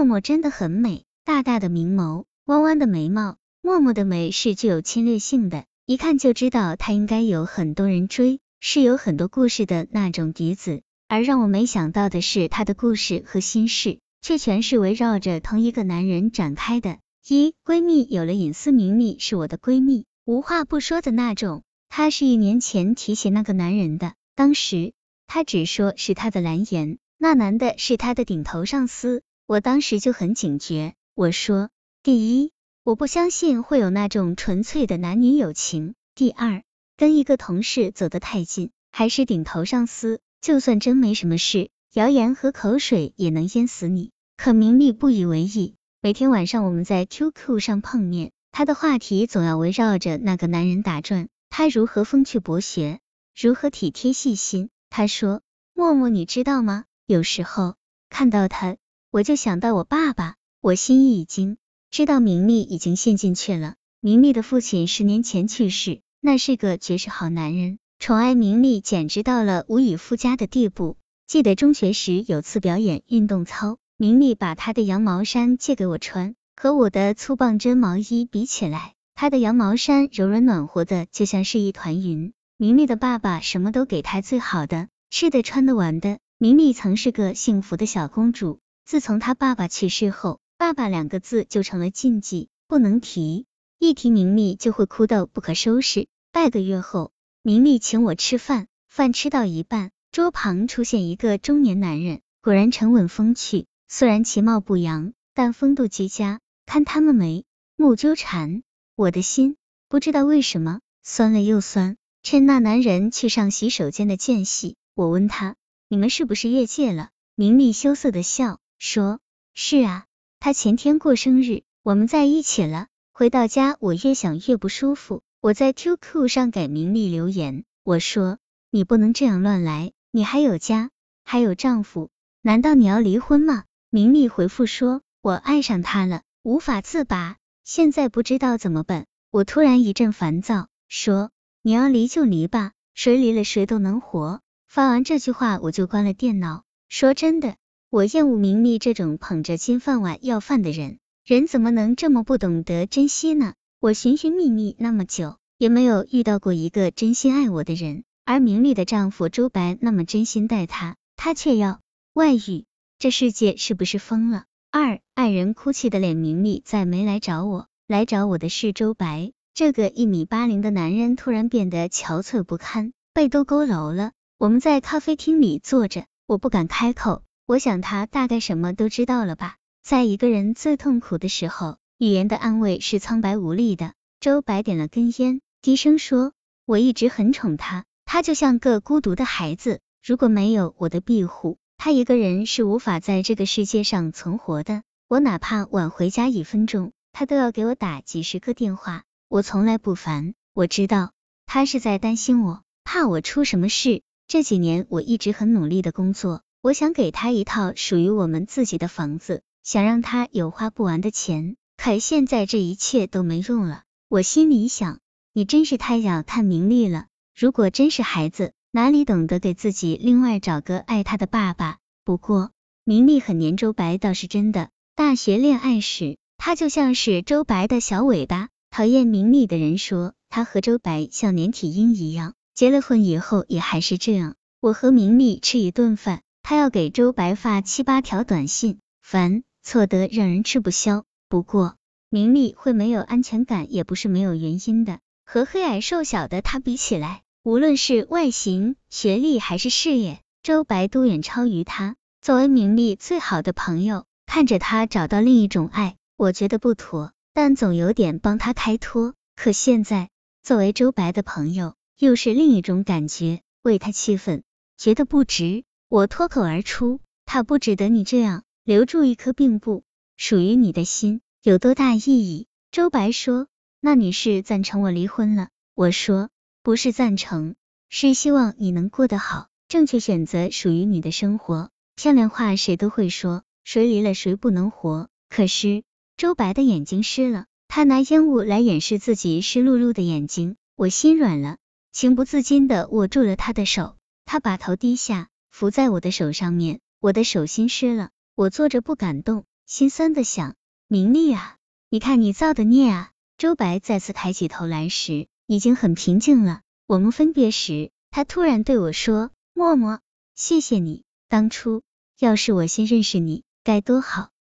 默默真的很美，大大的明眸，弯弯的眉毛。默默的美是具有侵略性的，一看就知道她应该有很多人追，是有很多故事的那种嫡子。而让我没想到的是，她的故事和心事却全是围绕着同一个男人展开的。一闺蜜有了隐私，明丽是我的闺蜜，无话不说的那种。她是一年前提起那个男人的，当时她只说是她的蓝颜，那男的是她的顶头上司。我当时就很警觉，我说：第一，我不相信会有那种纯粹的男女友情；第二，跟一个同事走得太近，还是顶头上司，就算真没什么事，谣言和口水也能淹死你。可明丽不以为意。每天晚上我们在 QQ 上碰面，她的话题总要围绕着那个男人打转。他如何风趣博学，如何体贴细心。他说：“默默，你知道吗？有时候看到他，我就想到我爸爸。”我心一惊，知道明丽已经陷进去了。明丽的父亲十年前去世，那是个绝世好男人，宠爱明丽简直到了无以复加的地步。记得中学时有次表演运动操。明丽把她的羊毛衫借给我穿，和我的粗棒针毛衣比起来，她的羊毛衫柔软暖和的，就像是一团云。明丽的爸爸什么都给她最好的，吃的、穿的、玩的。明丽曾是个幸福的小公主。自从她爸爸去世后，爸爸两个字就成了禁忌，不能提，一提明丽就会哭到不可收拾。半个月后，明丽请我吃饭，饭吃到一半，桌旁出现一个中年男人，果然沉稳风趣。虽然其貌不扬，但风度极佳。看他们眉目纠缠，我的心不知道为什么酸了又酸。趁那男人去上洗手间的间隙，我问他：“你们是不是越界了？”明丽羞涩的笑说：“是啊，他前天过生日，我们在一起了。”回到家，我越想越不舒服。我在 QQ 上给明丽留言，我说：“你不能这样乱来，你还有家，还有丈夫，难道你要离婚吗？”明丽回复说：“我爱上他了，无法自拔，现在不知道怎么办。”我突然一阵烦躁，说：“你要离就离吧，谁离了谁都能活。”发完这句话，我就关了电脑。说真的，我厌恶明丽这种捧着金饭碗要饭的人，人怎么能这么不懂得珍惜呢？我寻寻觅觅那么久，也没有遇到过一个真心爱我的人，而明丽的丈夫周白那么真心待她，她却要外遇。这世界是不是疯了？二爱人哭泣的脸，明丽再没来找我，来找我的是周白。这个一米八零的男人突然变得憔悴不堪，背都佝偻了。我们在咖啡厅里坐着，我不敢开口，我想他大概什么都知道了吧。在一个人最痛苦的时候，语言的安慰是苍白无力的。周白点了根烟，低声说：“我一直很宠他，他就像个孤独的孩子，如果没有我的庇护。”他一个人是无法在这个世界上存活的。我哪怕晚回家一分钟，他都要给我打几十个电话。我从来不烦，我知道他是在担心我，怕我出什么事。这几年我一直很努力的工作，我想给他一套属于我们自己的房子，想让他有花不完的钱。可现在这一切都没用了。我心里想，你真是太小看名利了。如果真是孩子。哪里懂得给自己另外找个爱他的爸爸？不过明丽很黏周白倒是真的。大学恋爱时，他就像是周白的小尾巴。讨厌明丽的人说他和周白像连体婴一样，结了婚以后也还是这样。我和明丽吃一顿饭，他要给周白发七八条短信，烦错得让人吃不消。不过明丽会没有安全感，也不是没有原因的。和黑矮瘦小的他比起来。无论是外形、学历还是事业，周白都远超于他。作为明丽最好的朋友，看着他找到另一种爱，我觉得不妥，但总有点帮他开脱。可现在，作为周白的朋友，又是另一种感觉，为他气愤，觉得不值。我脱口而出：“他不值得你这样，留住一颗并不属于你的心，有多大意义？”周白说：“那你是赞成我离婚了？”我说。不是赞成，是希望你能过得好，正确选择属于你的生活。漂亮话谁都会说，谁离了谁不能活。可是周白的眼睛湿了，他拿烟雾来掩饰自己湿漉漉的眼睛。我心软了，情不自禁的握住了他的手。他把头低下，伏在我的手上面，我的手心湿了。我坐着不敢动，心酸的想，明丽啊，你看你造的孽啊！周白再次抬起头来时，已经很平静了。我们分别时，他突然对我说：“默默，谢谢你，当初要是我先认识你，该多好。”